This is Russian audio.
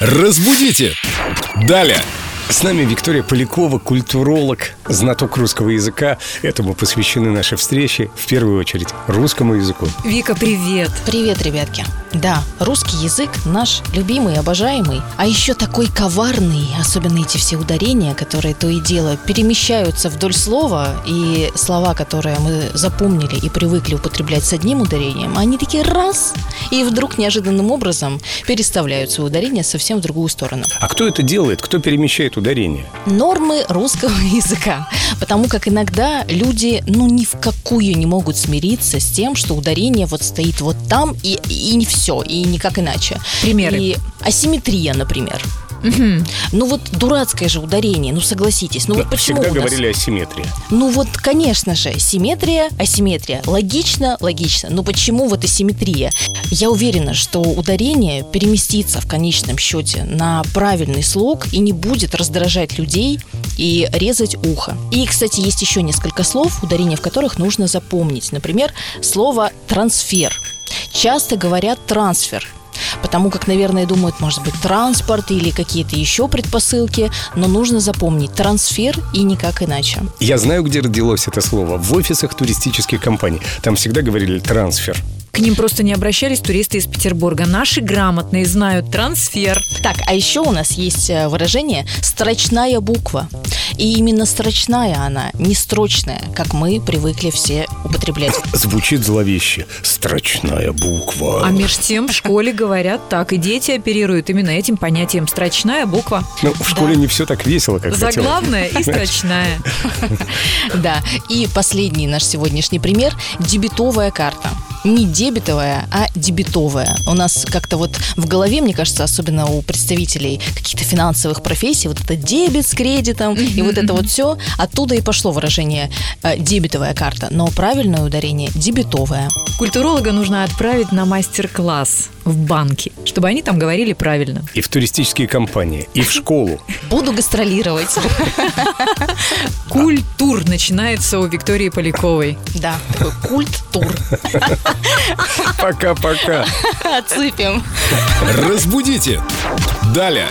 Разбудите! Далее! С нами Виктория Полякова, культуролог, знаток русского языка. Этому посвящены наши встречи, в первую очередь, русскому языку. Вика, привет! Привет, ребятки. Да, русский язык наш любимый, обожаемый, а еще такой коварный, особенно эти все ударения, которые то и дело перемещаются вдоль слова, и слова, которые мы запомнили и привыкли употреблять с одним ударением, они такие раз, и вдруг неожиданным образом переставляют свое ударение совсем в другую сторону. А кто это делает? Кто перемещает ударение? Нормы русского языка. Потому как иногда люди, ну, ни в какую не могут смириться с тем, что ударение вот стоит вот там, и, и не все, и никак иначе. Примеры. И асимметрия, например. Мгм. Ну вот дурацкое же ударение, ну согласитесь. Ну вот почему Всегда у нас- говорили о симметрии. Ну вот, конечно же, симметрия, асимметрия. Логично, логично. Но почему вот асимметрия? Я уверена, что ударение переместится в конечном счете на правильный слог и не будет раздражать людей и резать ухо. И, кстати, есть еще несколько слов, ударение в которых нужно запомнить. Например, слово «трансфер». Часто говорят «трансфер», Потому как, наверное, думают, может быть, транспорт или какие-то еще предпосылки, но нужно запомнить трансфер и никак иначе. Я знаю, где родилось это слово. В офисах туристических компаний. Там всегда говорили трансфер. К ним просто не обращались туристы из Петербурга. Наши грамотные знают трансфер. Так, а еще у нас есть э, выражение «строчная буква». И именно строчная она, не строчная, как мы привыкли все употреблять. Звучит зловеще. Строчная буква. А меж тем в школе говорят так, и дети оперируют именно этим понятием «строчная буква». Ну, в школе не все так весело, как хотелось. Заглавная и строчная. Да, и последний наш сегодняшний пример – дебетовая карта. Не дебетовая, а дебетовая. У нас как-то вот в голове, мне кажется, особенно у представителей каких-то финансовых профессий, вот это дебет с кредитом и вот это вот все, оттуда и пошло выражение э, дебетовая карта. Но правильное ударение – дебетовая. Культуролога нужно отправить на мастер-класс в банки, чтобы они там говорили правильно. И в туристические компании, и в школу. Буду гастролировать. Культур начинается у Виктории Поляковой. Да, такой культ-тур. Пока-пока. Отсыпем. Разбудите! Далее!